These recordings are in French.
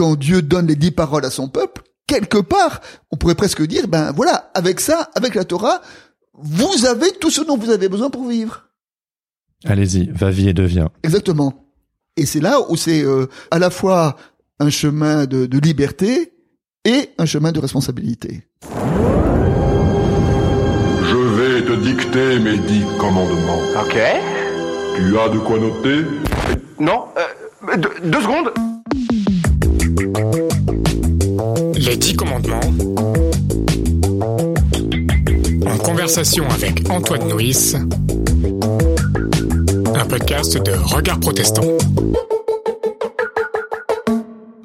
quand Dieu donne les dix paroles à son peuple, quelque part, on pourrait presque dire, ben voilà, avec ça, avec la Torah, vous avez tout ce dont vous avez besoin pour vivre. Allez-y, va-vie et deviens. Exactement. Et c'est là où c'est euh, à la fois un chemin de, de liberté et un chemin de responsabilité. Je vais te dicter mes dix commandements. Ok. Tu as de quoi noter? Non, euh, deux, deux secondes. Les dix commandements. En conversation avec Antoine Nuis. Un podcast de Regard Protestant.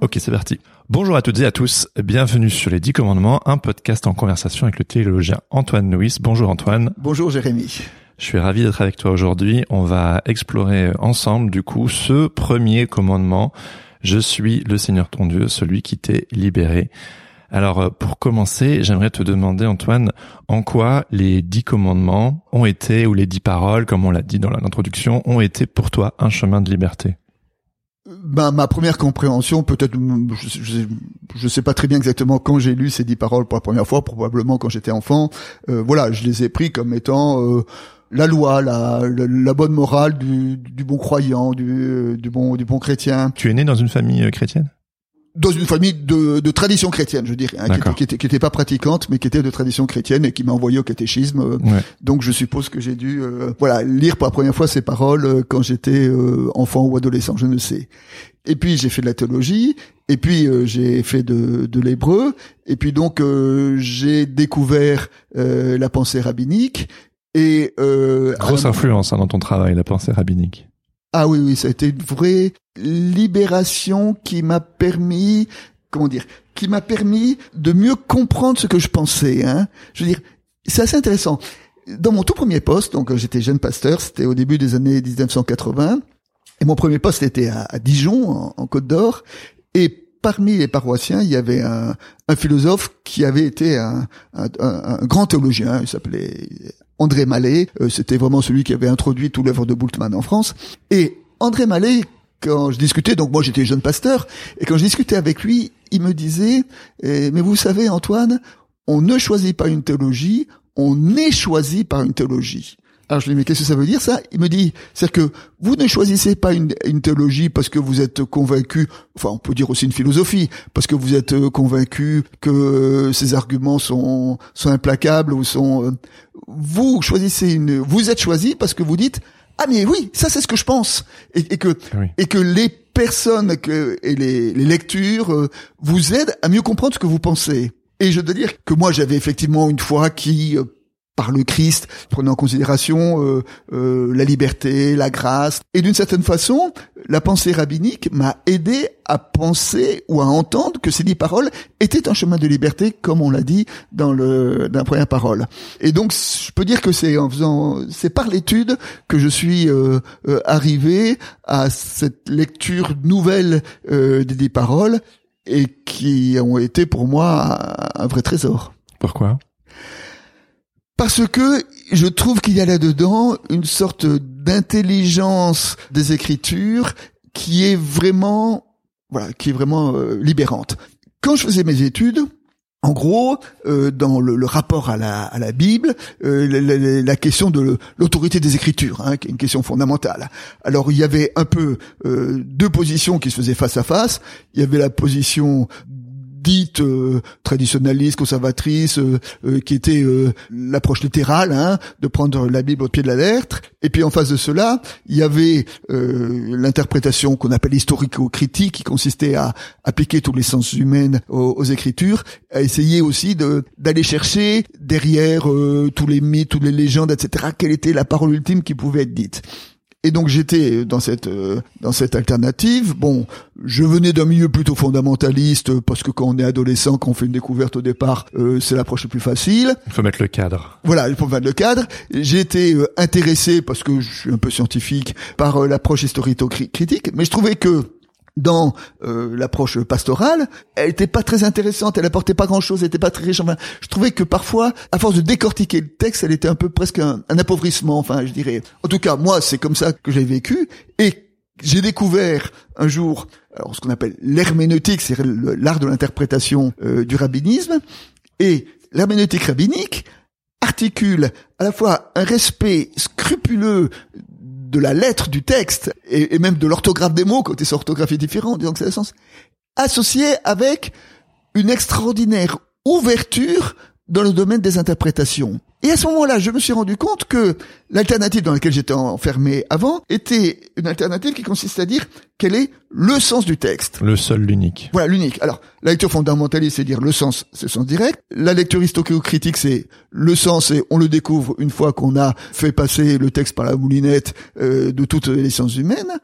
Ok, c'est parti. Bonjour à toutes et à tous. Bienvenue sur les 10 commandements, un podcast en conversation avec le théologien Antoine Nuis. Bonjour Antoine. Bonjour Jérémy. Je suis ravi d'être avec toi aujourd'hui. On va explorer ensemble, du coup, ce premier commandement. Je suis le Seigneur ton Dieu, celui qui t'est libéré. Alors, euh, pour commencer, j'aimerais te demander, Antoine, en quoi les dix commandements ont été, ou les dix paroles, comme on l'a dit dans l'introduction, ont été pour toi un chemin de liberté? Ben, ma première compréhension, peut-être, je, je, sais pas très bien exactement quand j'ai lu ces dix paroles pour la première fois, probablement quand j'étais enfant. Euh, voilà, je les ai pris comme étant euh, la loi, la, la, la, bonne morale du, du bon croyant, du, du, bon, du bon chrétien. Tu es né dans une famille euh, chrétienne? Dans une famille de, de tradition chrétienne, je dirais, hein, qui, était, qui, était, qui, était, pas pratiquante, mais qui était de tradition chrétienne et qui m'a envoyé au catéchisme. Ouais. Donc je suppose que j'ai dû, euh, voilà, lire pour la première fois ces paroles euh, quand j'étais euh, enfant ou adolescent, je ne sais. Et puis j'ai fait de la théologie, et puis euh, j'ai fait de, de l'hébreu, et puis donc euh, j'ai découvert la pensée rabbinique. Et grosse influence hein, dans ton travail, la pensée rabbinique. Ah oui, oui, ça a été une vraie libération qui m'a permis, comment dire, qui m'a permis de mieux comprendre ce que je pensais. Hein. Je veux dire, c'est assez intéressant. Dans mon tout premier poste, donc j'étais jeune pasteur, c'était au début des années 1980, et mon premier poste était à, à Dijon, en, en Côte d'Or, et parmi les paroissiens, il y avait un, un philosophe qui avait été un, un, un grand théologien, il s'appelait André Mallet, euh, c'était vraiment celui qui avait introduit tout l'œuvre de Bultmann en France. Et André Mallet, quand je discutais, donc moi j'étais jeune pasteur, et quand je discutais avec lui, il me disait, eh, mais vous savez Antoine, on ne choisit pas une théologie, on est choisi par une théologie. Alors je lui dis, mais qu'est-ce que ça veut dire ça? Il me dit, c'est que vous ne choisissez pas une, une, théologie parce que vous êtes convaincu, enfin on peut dire aussi une philosophie, parce que vous êtes convaincu que ces arguments sont, sont implacables ou sont... Vous choisissez une... Vous êtes choisi parce que vous dites, ah mais oui, ça c'est ce que je pense. Et, et que, oui. et que les personnes que, et les, les lectures euh, vous aident à mieux comprendre ce que vous pensez. Et je dois dire que moi j'avais effectivement une foi qui... Euh, par le Christ, prenant en considération euh, euh, la liberté, la grâce. Et d'une certaine façon, la pensée rabbinique m'a aidé à penser ou à entendre que ces dix paroles étaient un chemin de liberté, comme on l'a dit dans le dans la première parole. Et donc, je peux dire que c'est en faisant, c'est par l'étude que je suis euh, arrivé à cette lecture nouvelle des dix paroles et qui ont été pour moi un vrai trésor. Pourquoi? Parce que je trouve qu'il y a là-dedans une sorte d'intelligence des écritures qui est vraiment, voilà, qui est vraiment euh, libérante. Quand je faisais mes études, en gros, euh, dans le, rapport à la, Bible, euh, la, question de l'autorité des Écritures, hein, qui est une question fondamentale. Alors il y avait un peu deux positions qui se faisaient face à face. Il y avait la position dite euh, traditionnaliste, conservatrice, euh, euh, qui était l'approche littérale, hein, de prendre la Bible au pied de la lettre. Et puis en face de cela, il y avait l'interprétation qu'on appelle historico-critique, qui consistait à appliquer tous les sens humains aux, aux Écritures, à essayer aussi d'aller chercher derrière tous les mythes, toutes les légendes, etc. Quelle était la parole ultime qui pouvait être dite. Et donc j'étais dans cette euh, dans cette alternative. Bon, je venais d'un milieu plutôt fondamentaliste parce que quand on est adolescent, quand on fait une découverte au départ, euh, c'est l'approche la plus facile. Il faut mettre le cadre. Voilà, il faut mettre le cadre. J'ai été euh, intéressé parce que je suis un peu scientifique par euh, l'approche historico-critique, mais je trouvais que dans euh, l'approche pastorale, elle était pas très intéressante, elle apportait pas grand-chose, elle était pas très riche. Enfin, je trouvais que parfois, à force de décortiquer le texte, elle était un peu presque un, appauvrissement. Enfin, je dirais. En tout cas, moi, c'est comme ça que j'ai vécu et j'ai découvert un jour alors ce qu'on appelle l'herméneutique, c'est l'art de l'interprétation euh, du rabbinisme, et l'herméneutique rabbinique articule à la fois un respect scrupuleux de la lettre du texte et, même de l'orthographe des mots, côté orthographie différente, disons que c'est le sens, associé avec une extraordinaire ouverture dans le domaine des interprétations. Et à ce moment-là, je me suis rendu compte que l'alternative dans laquelle j'étais enfermé avant était une alternative qui consiste à dire quel est le sens du texte. Le seul, l'unique. Voilà, l'unique. Alors, la lecture fondamentaliste, c'est dire le sens, c'est le sens direct. La lecture critique c'est le sens et on le découvre une fois qu'on a fait passer le texte par la moulinette euh, de toutes les sciences humaines.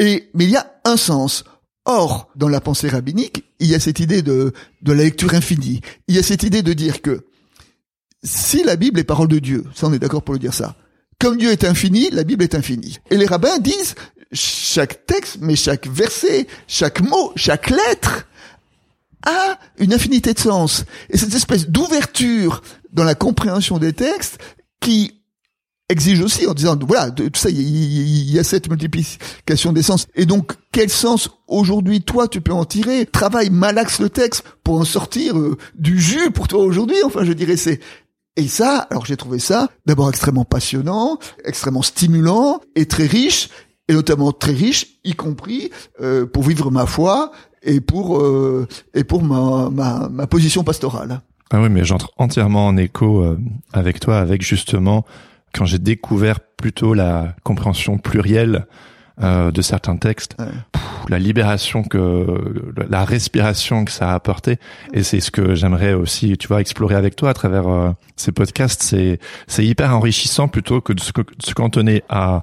Et, mais il y a un sens. Or, dans la pensée rabbinique, il y a cette idée de, de la lecture infinie. Il y a cette idée de dire que si la Bible est parole de Dieu, ça on est d'accord pour le dire ça, comme Dieu est infini, la Bible est infinie. Et les rabbins disent chaque texte, mais chaque verset, chaque mot, chaque lettre a une infinité de sens. Et cette espèce d'ouverture dans la compréhension des textes qui exige aussi en disant voilà tout ça il y, a cette multiplication des sens et donc quel sens aujourd'hui toi tu peux en tirer? Travaille malaxe le texte pour en sortir euh, du jus pour toi aujourd'hui enfin je dirais c'est et ça alors j'ai trouvé ça d'abord extrêmement passionnant extrêmement stimulant et très riche et notamment très riche y compris euh, pour vivre ma foi et pour euh, et pour ma, ma, ma position pastorale. Ah oui mais j'entre entièrement en écho avec toi avec justement quand j'ai découvert plutôt la compréhension plurielle euh, de certains textes, la libération que, la respiration que ça a apporté, et c'est ce que j'aimerais aussi, tu vois, explorer avec toi à travers euh, ces podcasts. C'est c'est hyper enrichissant plutôt que de se, se cantonner à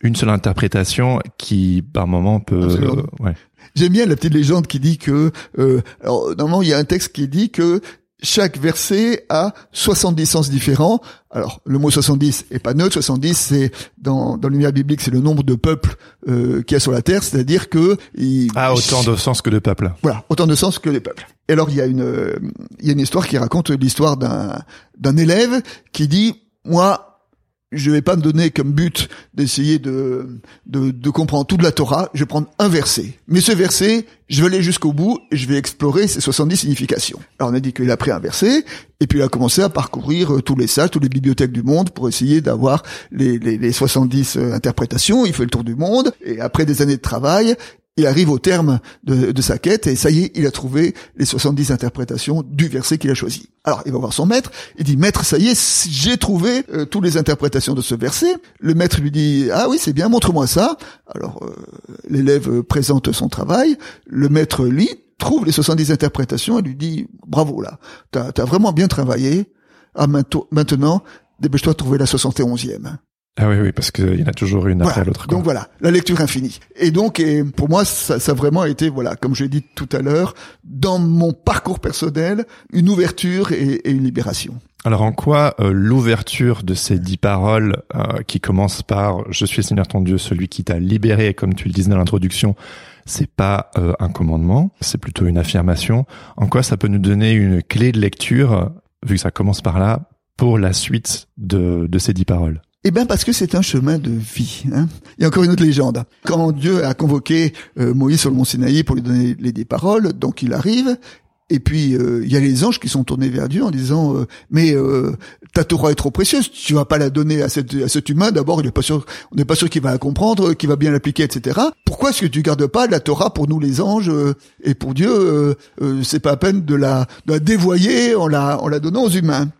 une seule interprétation qui, par moment, peut. Euh, ouais. J'aime bien la petite légende qui dit que, euh, alors normalement il y a un texte qui dit que chaque verset a 70 sens différents. Alors, le mot 70 est pas neutre. 70, c'est dans, dans l'univers biblique, c'est le nombre de peuples euh, qu'il y a sur la terre, c'est-à-dire que il... ah autant de sens que de peuples. Voilà, autant de sens que les peuples. Et alors, il y a une il y a une histoire qui raconte l'histoire d'un d'un élève qui dit moi je vais pas me donner comme but d'essayer de, de, de, comprendre toute la Torah, je vais prendre un verset. Mais ce verset, je vais aller jusqu'au bout et je vais explorer ses 70 significations. Alors on a dit qu'il a pris un verset, et puis il a commencé à parcourir euh, tous les sages, toutes les bibliothèques du monde pour essayer d'avoir les, les, les 70 euh, interprétations. Il fait le tour du monde, et après des années de travail, il arrive au terme de, sa quête et ça y est, il a trouvé les 70 interprétations du verset qu'il a choisi. Alors, il va voir son maître, il dit, maître, ça y est, j'ai trouvé euh, toutes les interprétations de ce verset. Le maître lui dit, ah oui, c'est bien, montre-moi ça. Alors, euh, l'élève présente son travail, le maître lit, trouve les 70 interprétations et lui dit, bravo là, t'as as vraiment bien travaillé. Ah, maintenant, dépêche-toi de trouver la 71e. Ah oui, oui, parce qu'il y en a toujours une après l'autre. Donc voilà, la lecture infinie. Et donc, et pour moi, ça, ça a vraiment été, voilà, comme je l'ai dit tout à l'heure, dans mon parcours personnel, une ouverture et, et une libération. Alors en quoi euh, l'ouverture de ces dix paroles euh, qui commencent par « Je suis Seigneur ton Dieu, celui qui t'a libéré », comme tu le disais dans l'introduction, c'est pas euh, un commandement, c'est plutôt une affirmation. En quoi ça peut nous donner une clé de lecture, vu que ça commence par là, pour la suite de, de ces dix paroles? Eh bien parce que c'est un chemin de vie. Hein. Il y a encore une autre légende. Quand Dieu a convoqué euh, Moïse sur le mont Sinaï pour lui donner les dix paroles, donc il arrive, et puis euh, il y a les anges qui sont tournés vers Dieu en disant euh, mais ta Torah est trop précieuse, tu vas pas la donner à, cet humain. D'abord, il est pas sûr, on n'est pas sûr qu'il va la comprendre, qu'il va bien l'appliquer, etc. Pourquoi est-ce que tu gardes pas la Torah pour nous les anges et pour Dieu C'est pas à peine de la, de la dévoyer en la en la donnant aux humains?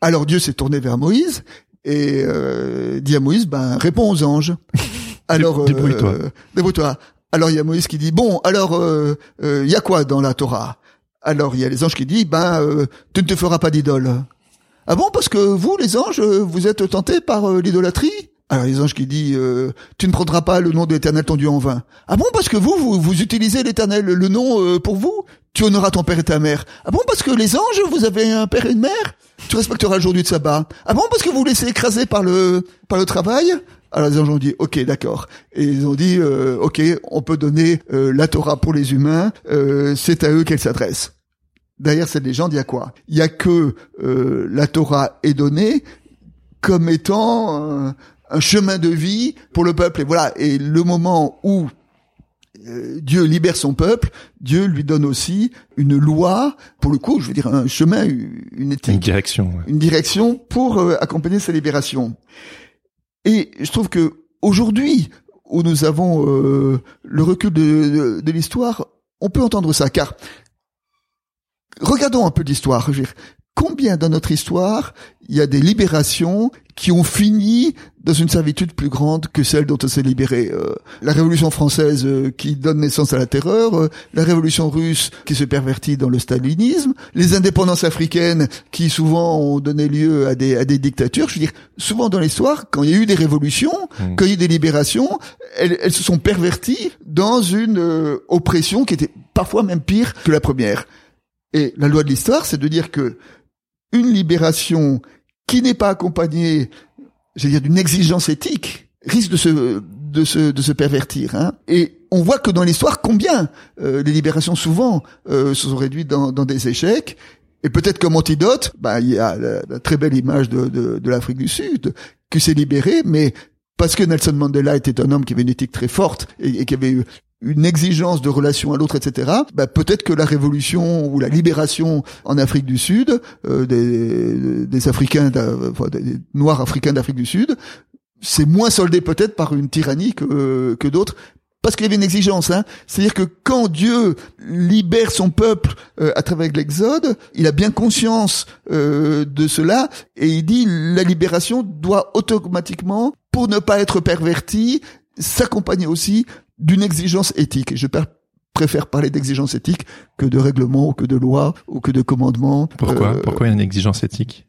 Alors Dieu s'est tourné vers Moïse et euh, dit à Moïse, ben réponds aux anges. Alors, débrouille-toi. Euh, débrouille-toi. Alors il y a Moïse qui dit, bon, alors euh, il euh, y a quoi dans la Torah? Alors il y a les anges qui disent, ben euh, tu ne te feras pas d'idole. Ah bon, parce que vous, les anges, vous êtes tentés par l'idolâtrie? Alors les anges qui dit tu ne prendras pas le nom de l'Éternel ton Dieu en vain. Ah bon parce que vous vous, vous utilisez l'Éternel le nom pour vous? Tu honoreras ton père et ta mère. Ah bon parce que les anges vous avez un père et une mère? Tu respecteras le jour du sabbat. Ah bon, parce que vous vous laissez écraser par le, par le travail? Alors les anges ont dit ok d'accord et ils ont dit euh, ok on peut donner euh, la Torah pour les humains euh, c'est à eux qu'elle s'adresse. Derrière cette légende il y a quoi Il y a que la Torah est donnée comme étant un chemin de vie pour le peuple et voilà et le moment où Dieu libère son peuple, Dieu lui donne aussi une loi, pour le coup, je veux dire un chemin, une éthique, Une direction. ouais. une direction pour euh, accompagner sa libération. Et je trouve que aujourd'hui, où nous avons euh, le recul de, de- de l'histoire, on peut entendre ça, car regardons un peu l'histoire. Combien dans notre histoire il y a des libérations qui ont fini dans une servitude plus grande que celle dont on s'est libéré Euh, La Révolution française euh, qui donne naissance à la terreur, euh, la Révolution russe qui se pervertit dans le stalinisme, les indépendances africaines qui souvent ont donné lieu à des, à des dictatures. Je veux dire, souvent dans l'histoire, quand il y a eu des révolutions, Mm. quand il y a eu des libérations, elles, elles se sont perverties dans une oppression qui était parfois même pire que la première. Et la loi de l'histoire, c'est de dire que une libération qui n'est pas accompagnée, j'allais dire, d'une exigence éthique, risque de se de se de se pervertir. Hein. Et on voit que dans l'histoire, combien euh, les libérations souvent euh, se sont réduites dans, dans des échecs. Et peut-être comme antidote, bah, il y a la, la très belle image de, de, de l'Afrique du Sud qui s'est libérée, mais parce que Nelson Mandela était un homme qui avait une éthique très forte et, et qui avait eu une exigence de relation à l'autre, etc. Bah, peut-être que la révolution ou la libération en Afrique du Sud euh, des, des Africains, enfin, des Noirs africains d'Afrique du Sud, c'est moins soldé peut-être par une tyrannie que, que d'autres. Parce qu'il y avait une exigence, hein. C'est-à-dire que quand Dieu libère son peuple euh, à travers l'Exode, il a bien conscience euh, de cela et il dit la libération doit automatiquement, pour ne pas être pervertie, s'accompagner aussi d'une exigence éthique. Je préfère parler d'exigence éthique que de règlement ou que de loi ou que de commandement. Pourquoi Euh, Pourquoi il y a une exigence éthique?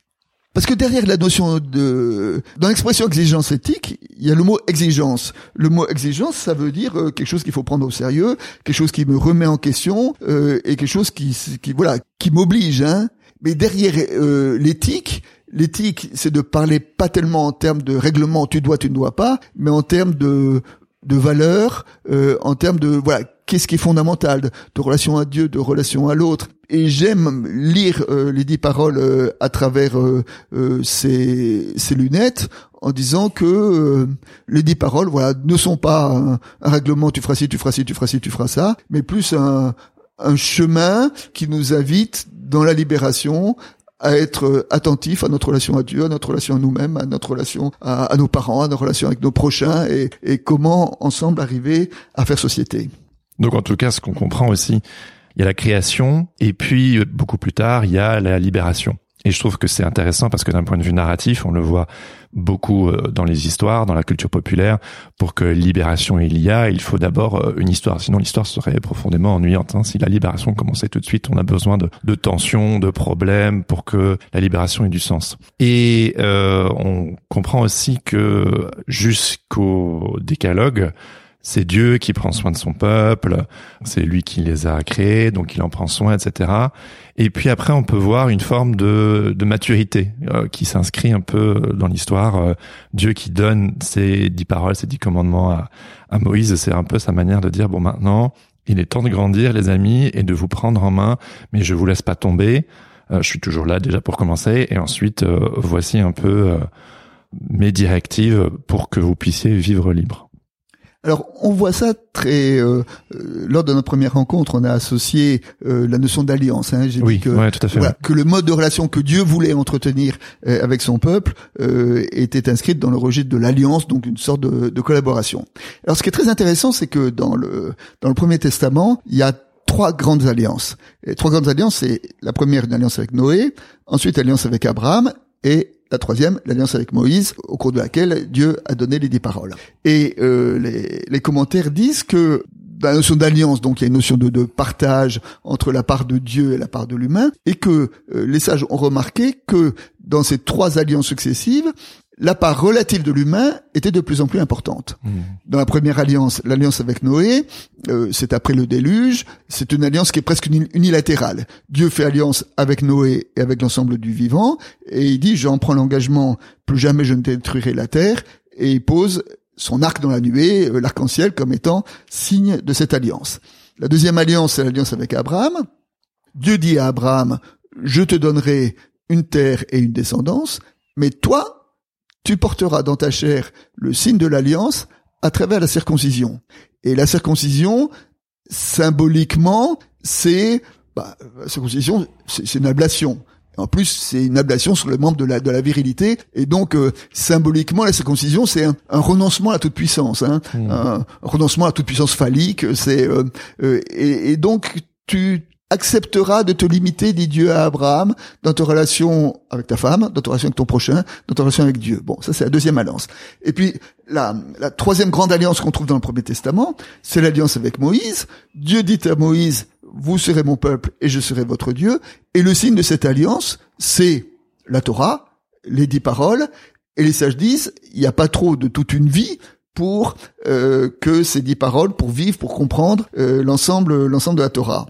Parce que derrière la notion de, dans l'expression exigence éthique, il y a le mot exigence. Le mot exigence, ça veut dire euh, quelque chose qu'il faut prendre au sérieux, quelque chose qui me remet en question euh, et quelque chose qui, qui voilà, qui m'oblige. Hein. Mais derrière euh, l'éthique, l'éthique, c'est de parler pas tellement en termes de règlement, tu dois, tu ne dois pas, mais en termes de de valeurs, euh, en termes de voilà, qu'est-ce qui est fondamental, de, de relation à Dieu, de relation à l'autre. Et j'aime lire euh, les dix paroles euh, à travers euh, euh, ces, ces lunettes en disant que euh, les dix paroles, voilà, ne sont pas un, un règlement, tu feras ci, tu feras ci, tu feras ci, tu feras ça, mais plus un, un chemin qui nous invite dans la libération à être euh, attentif à notre relation à Dieu, à notre relation à nous-mêmes, à notre relation à, nos parents, à notre relation avec nos prochains et, et comment ensemble arriver à faire société. Donc en tout cas, ce qu'on comprend aussi, il y a la création et puis euh, beaucoup plus tard, il y a la libération. Et je trouve que c'est intéressant parce que d'un point de vue narratif, on le voit beaucoup euh, dans les histoires, dans la culture populaire. Pour que libération il y a, il faut d'abord euh, une histoire. Sinon, l'histoire serait profondément ennuyante. hein. Si la libération commençait tout de suite, on a besoin de, de tensions, de problèmes pour que la libération ait du sens. Et euh, on comprend aussi que jusqu'au décalogue, c'est Dieu qui prend soin de son peuple, c'est lui qui les a créés, donc il en prend soin, etc. Et puis après, on peut voir une forme de, de maturité euh, qui s'inscrit un peu dans l'histoire. Euh, Dieu qui donne ses dix paroles, ses dix commandements à, à Moïse, c'est un peu sa manière de dire, bon maintenant, il est temps de grandir, les amis, et de vous prendre en main, mais je vous laisse pas tomber. Euh, je suis toujours là déjà pour commencer, et ensuite, euh, voici un peu euh, mes directives pour que vous puissiez vivre libre. Alors, on voit ça très. euh, euh, lors de notre première rencontre, on a associé euh, la notion d'alliance. Hein. J'ai Oui, dit que, ouais, tout à fait. voilà, que le mode de relation que Dieu voulait entretenir euh, avec son peuple euh, était inscrite dans le registre de l'alliance, donc une sorte de, de collaboration. Alors, ce qui est très intéressant, c'est que dans le dans le Premier Testament, il y a trois grandes alliances. Et trois grandes alliances, c'est la première une alliance avec Noé, ensuite alliance avec Abraham et la troisième, l'alliance avec Moïse, au cours de laquelle Dieu a donné les dix paroles. Et euh, les, commentaires disent que la notion d'alliance, donc il y a une notion de, de partage entre la part de Dieu et la part de l'humain, et que euh, les sages ont remarqué que dans ces trois alliances successives, la part relative de l'humain était de plus en plus importante. Dans la première alliance, l'alliance avec Noé, euh, c'est après le déluge, c'est une alliance qui est presque uni- unilatérale. Dieu fait alliance avec Noé et avec l'ensemble du vivant, et il dit, j'en prends l'engagement, plus jamais je ne détruirai la terre, et il pose son arc dans la nuée, euh, l'arc-en-ciel, comme étant signe de cette alliance. La deuxième alliance, c'est l'alliance avec Abraham. Dieu dit à Abraham, je te donnerai une terre et une descendance, mais toi, tu porteras dans ta chair le signe de l'alliance à travers la circoncision. Et la circoncision, symboliquement, c'est bah, la circoncision, c'est une ablation. En plus, c'est une ablation sur le membre de la, de la virilité. Et donc, euh, symboliquement, la circoncision, c'est un, renoncement à toute puissance. Hein, Hmm. un, renoncement à toute puissance phallique. C'est euh, euh, et, et donc, tu accepteras de te limiter, dit Dieu à Abraham, dans ta relation avec ta femme, dans ta relation avec ton prochain, dans ta relation avec Dieu. Bon, ça c'est la deuxième alliance. Et puis, la, la troisième grande alliance qu'on trouve dans le Premier Testament, c'est l'alliance avec Moïse. Dieu dit à Moïse, vous serez mon peuple et je serai votre Dieu. Et le signe de cette alliance, c'est la Torah, les dix paroles. Et les sages disent, il n'y a pas trop de toute une vie pour euh, que ces dix paroles, pour vivre, pour comprendre euh, l'ensemble, l'ensemble de la Torah.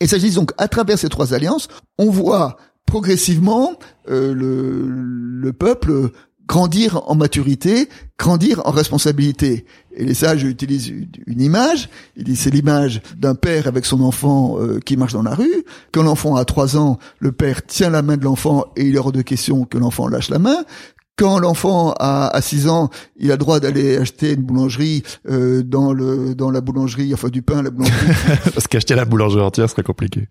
Et ça donc à travers ces trois alliances, on voit progressivement euh, le, le peuple grandir en maturité, grandir en responsabilité. Et les sages utilisent une image. Ils disent c'est l'image d'un père avec son enfant euh, qui marche dans la rue. Quand l'enfant a trois ans, le père tient la main de l'enfant et il est hors de question que l'enfant lâche la main. Quand l'enfant a, a 6 ans, il a le droit d'aller acheter une boulangerie euh, dans le dans la boulangerie, enfin du pain, à la boulangerie Parce qu'acheter la boulangerie entière serait compliqué.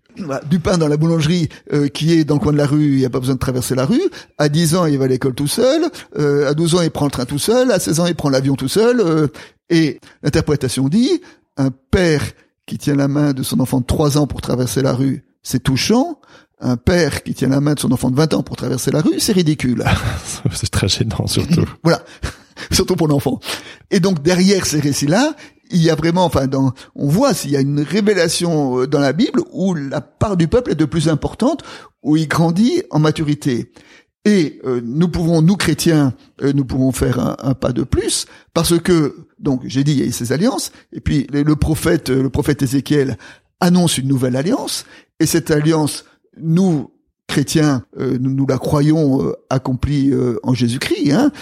du pain dans la boulangerie euh, qui est dans le coin de la rue, il n'y a pas besoin de traverser la rue. À 10 ans, il va à l'école tout seul. Euh, à 12 ans, il prend le train tout seul. À 16 ans, il prend l'avion tout seul. Euh, et l'interprétation dit, un père qui tient la main de son enfant de 3 ans pour traverser la rue, c'est touchant. Un père qui tient la main de son enfant de 20 ans pour traverser la rue, c'est ridicule. c'est très gênant surtout. Voilà, surtout pour l'enfant. Et donc derrière ces récits-là, il y a vraiment, enfin, dans, on voit s'il y a une révélation euh, dans la Bible où la part du peuple est de plus importante, où il grandit en maturité. Et euh, nous pouvons, nous chrétiens, euh, nous pouvons faire un, un, pas de plus parce que, donc, j'ai dit, il y a ces alliances. Et puis le, le prophète, le prophète Ézéchiel annonce une nouvelle alliance. Et cette alliance, nous chrétiens, euh, nous, nous, la croyons euh, accomplie euh, en Jésus-Christ. Hein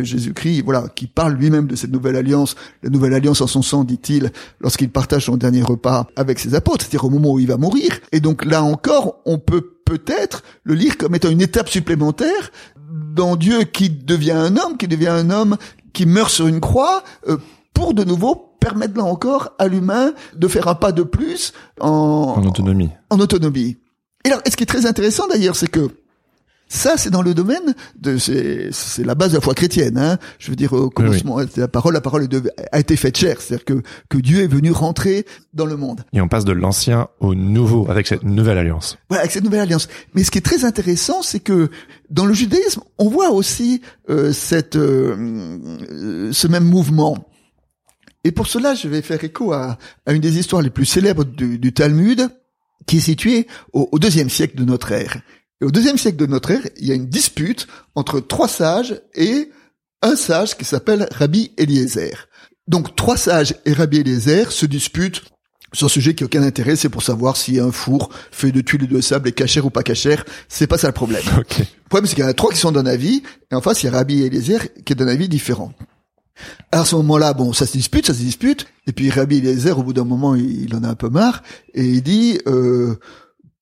Jésus-Christ, voilà, qui parle lui-même de cette nouvelle alliance, la nouvelle alliance en son sang, dit-il, lorsqu'il partage son dernier repas avec ses apôtres, c'est-à-dire au moment où il va mourir. Et donc là encore, on peut peut-être le lire comme étant une étape supplémentaire dans Dieu qui devient un homme, qui devient un homme qui meurt sur une croix, pour de nouveau permettre là encore à l'humain de faire un pas de plus en, en autonomie. En, en autonomie. Et alors, ce qui est très intéressant d'ailleurs, c'est que ça, c'est dans le domaine de, c'est, c'est la base de la foi chrétienne. Hein. Je veux dire, au commencement, oui, oui. la parole, la parole a été faite chair, c'est-à-dire que que Dieu est venu rentrer dans le monde. Et on passe de l'ancien au nouveau avec cette nouvelle alliance. Voilà, avec cette nouvelle alliance. Mais ce qui est très intéressant, c'est que dans le judaïsme, on voit aussi euh, cette euh, ce même mouvement. Et pour cela, je vais faire écho à, à une des histoires les plus célèbres du, du Talmud, qui est située au, au deuxième siècle de notre ère. Et au deuxième siècle de notre ère, il y a une dispute entre trois sages et un sage qui s'appelle Rabbi Eliezer. Donc trois sages et Rabbi Eliezer se disputent sur un sujet qui n'a aucun intérêt, c'est pour savoir si un four fait de tuiles de sable est cachère ou pas cachère. C'est pas ça le problème. Okay. Le problème, c'est qu'il y en a trois qui sont d'un avis, et en face, il y a Rabbi Eliezer qui est d'un avis différent. À ce moment-là, bon, ça se dispute, ça se dispute, et puis Rabbi Eliezer, au bout d'un moment, il, en a un peu marre, et il dit, euh,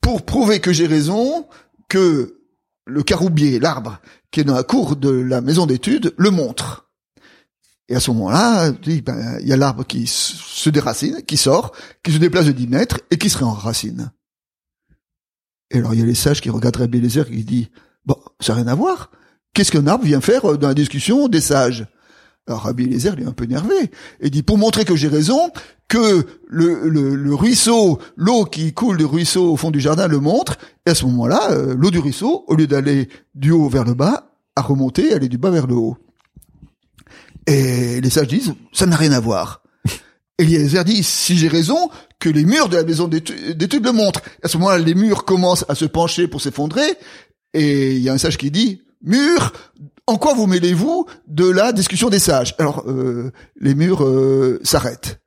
pour prouver que j'ai raison, que le caroubier, l'arbre, qui est dans la cour de la maison d'études, le montre. Et à ce moment-là, il ben, y a l'arbre qui se déracine, qui sort, qui se déplace de 10 mètres et qui se réenracine. Et alors il y a les sages qui regardent Rabbi Eliezer qui dit, bon, ça n'a rien à voir. Qu'est-ce qu'un arbre vient faire dans la discussion des sages? Alors Rabbi Eliezer il est un peu énervé et dit pour montrer que j'ai raison, que le, le, le ruisseau, l'eau qui coule du ruisseau au fond du jardin le montre, et à ce moment-là, euh, l'eau du ruisseau, au lieu d'aller du haut vers le bas, a remonté, elle est du bas vers le haut. Et les sages disent, ça n'a rien à voir. Eliezer dit, si j'ai raison, que les murs de la maison d'études le montrent. À ce moment-là, les murs commencent à se pencher pour s'effondrer, et il y a un sage qui dit, mur, en quoi vous mêlez-vous de la discussion des sages? Alors, euh, les murs euh, s'arrêtent.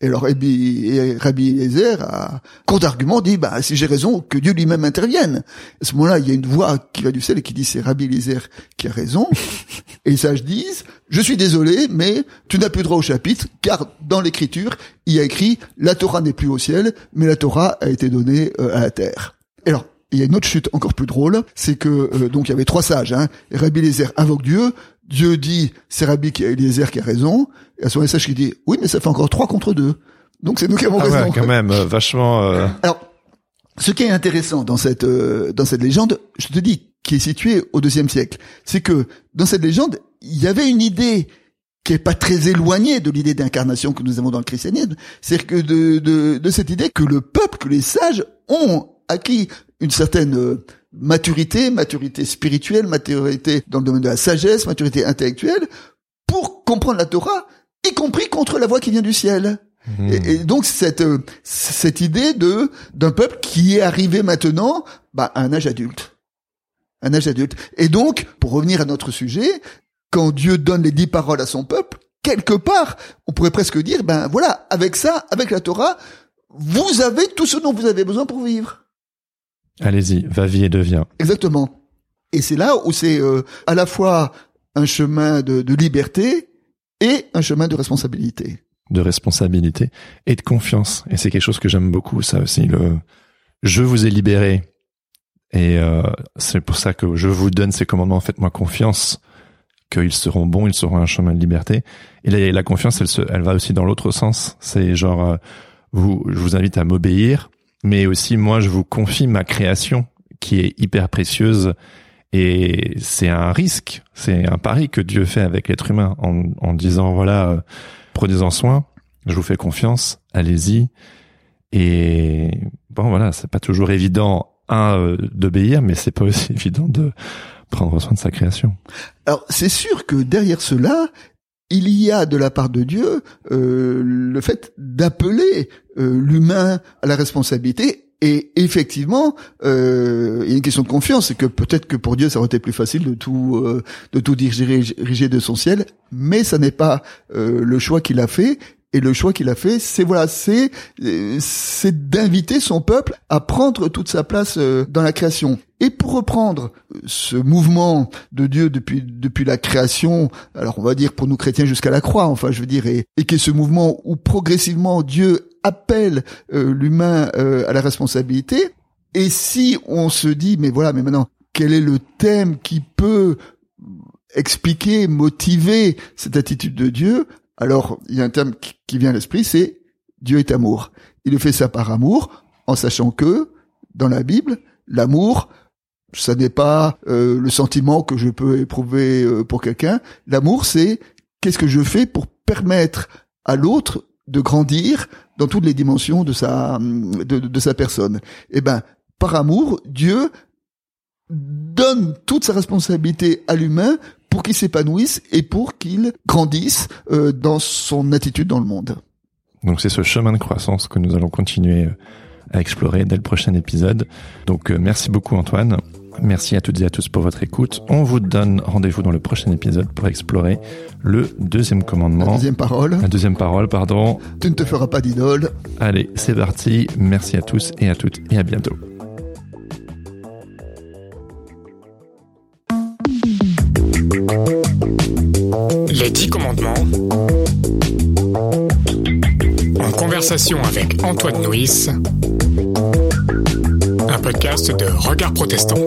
Et alors, Rabbi, Rabbi Eliezer, à court d'argument, dit, bah, si j'ai raison, que Dieu lui-même intervienne. À ce moment-là, il y a une voix qui va du ciel et qui dit, c'est Rabbi Eliezer qui a raison. et les sages disent, je suis désolé, mais tu n'as plus droit au chapitre, car dans l'écriture, il y a écrit, la Torah n'est plus au ciel, mais la Torah a été donnée euh, à la terre. Et alors, il y a une autre chute encore plus drôle, c'est que euh, donc il y avait trois sages. Hein. Rabbi Eliezer invoque Dieu. Dieu dit c'est Rabbi qui Eliezer qui a raison. Et à ce moment, sage qui dit oui, mais ça fait encore trois contre deux. Donc c'est nous qui avons Ah raison. ouais, quand même, euh, vachement. euh, Alors, ce qui est intéressant dans cette euh, dans cette légende, je te dis, qui est située au deuxième siècle, c'est que dans cette légende, il y avait une idée qui est pas très éloignée de l'idée d'incarnation que nous avons dans le christianisme, c'est que de, de de cette idée que le peuple, que les sages ont acquis une certaine euh, maturité, maturité spirituelle, maturité dans le domaine de la sagesse, maturité intellectuelle, pour comprendre la Torah, y compris contre la voix qui vient du ciel. Et, et donc cette euh, cette idée de d'un peuple qui est arrivé maintenant bah, à un âge adulte, un âge adulte. Et donc pour revenir à notre sujet, quand Dieu donne les dix paroles à son peuple, quelque part, on pourrait presque dire ben voilà, avec ça, avec la Torah, vous avez tout ce dont vous avez besoin pour vivre. Allez-y, va-vie et deviens. Exactement. Et c'est là où c'est euh, à la fois un chemin de, de liberté et un chemin de responsabilité. de responsabilité et de confiance. Et c'est quelque chose que j'aime beaucoup, ça aussi. Le je vous ai libéré et euh, c'est pour ça que je vous donne ces commandements. Faites-moi confiance qu'ils seront bons, ils seront un chemin de liberté. Et là, la confiance, elle, se, elle va aussi dans l'autre sens. C'est genre, euh, vous, je vous invite à m'obéir, mais aussi moi, je vous confie ma création qui est hyper précieuse. Et c'est un risque, c'est un pari que Dieu fait avec l'être humain en, en disant voilà, euh, prenez-en soin, je vous fais confiance, allez-y. Et bon voilà, c'est pas toujours évident un euh, d'obéir, mais c'est pas aussi évident de prendre soin de sa création. Alors c'est sûr que derrière cela, il y a de la part de Dieu euh, le fait d'appeler euh, l'humain à la responsabilité. Et effectivement, euh, il y a une question de confiance, c'est que peut-être que pour Dieu, ça aurait été plus facile de tout euh, de tout diriger, de son ciel, mais ça n'est pas euh, le choix qu'il a fait. Et le choix qu'il a fait, c'est voilà, c'est c'est d'inviter son peuple à prendre toute sa place dans la création. Et pour reprendre euh, ce mouvement de Dieu depuis depuis la création, alors on va dire pour nous chrétiens jusqu'à la croix, enfin je veux dire, et, et qui est ce mouvement où progressivement Dieu appelle euh, l'humain euh, à la responsabilité. Et si on se dit, mais voilà, mais maintenant, quel est le thème qui peut expliquer, motiver cette attitude de Dieu alors, il y a un qui- qui vient à l'esprit, c'est Dieu est amour. Il fait ça par amour, en sachant que, dans la Bible, l'amour, ça n'est pas euh, le sentiment que je peux éprouver euh, pour quelqu'un. L'amour, c'est qu'est-ce que je fais pour permettre à l'autre de grandir dans toutes les dimensions de sa de, de sa personne. Eh ben, par amour, Dieu donne toute sa responsabilité à l'humain pour qu'il s'épanouisse et pour qu'il grandisse euh, dans son attitude dans le monde. Donc c'est ce chemin de croissance que nous allons continuer euh, à explorer dès le prochain épisode. Donc euh, merci beaucoup Antoine. Merci à toutes et à tous pour votre écoute. On vous donne rendez-vous dans le prochain épisode pour explorer le deuxième La commandement. deuxième parole, La deuxième parole, pardon. tu ne te feras pas d'idole. Allez, c'est parti. Merci à tous et à toutes et à bientôt. Les dix commandements. En conversation avec Antoine Nuis. Un podcast de Regard Protestant.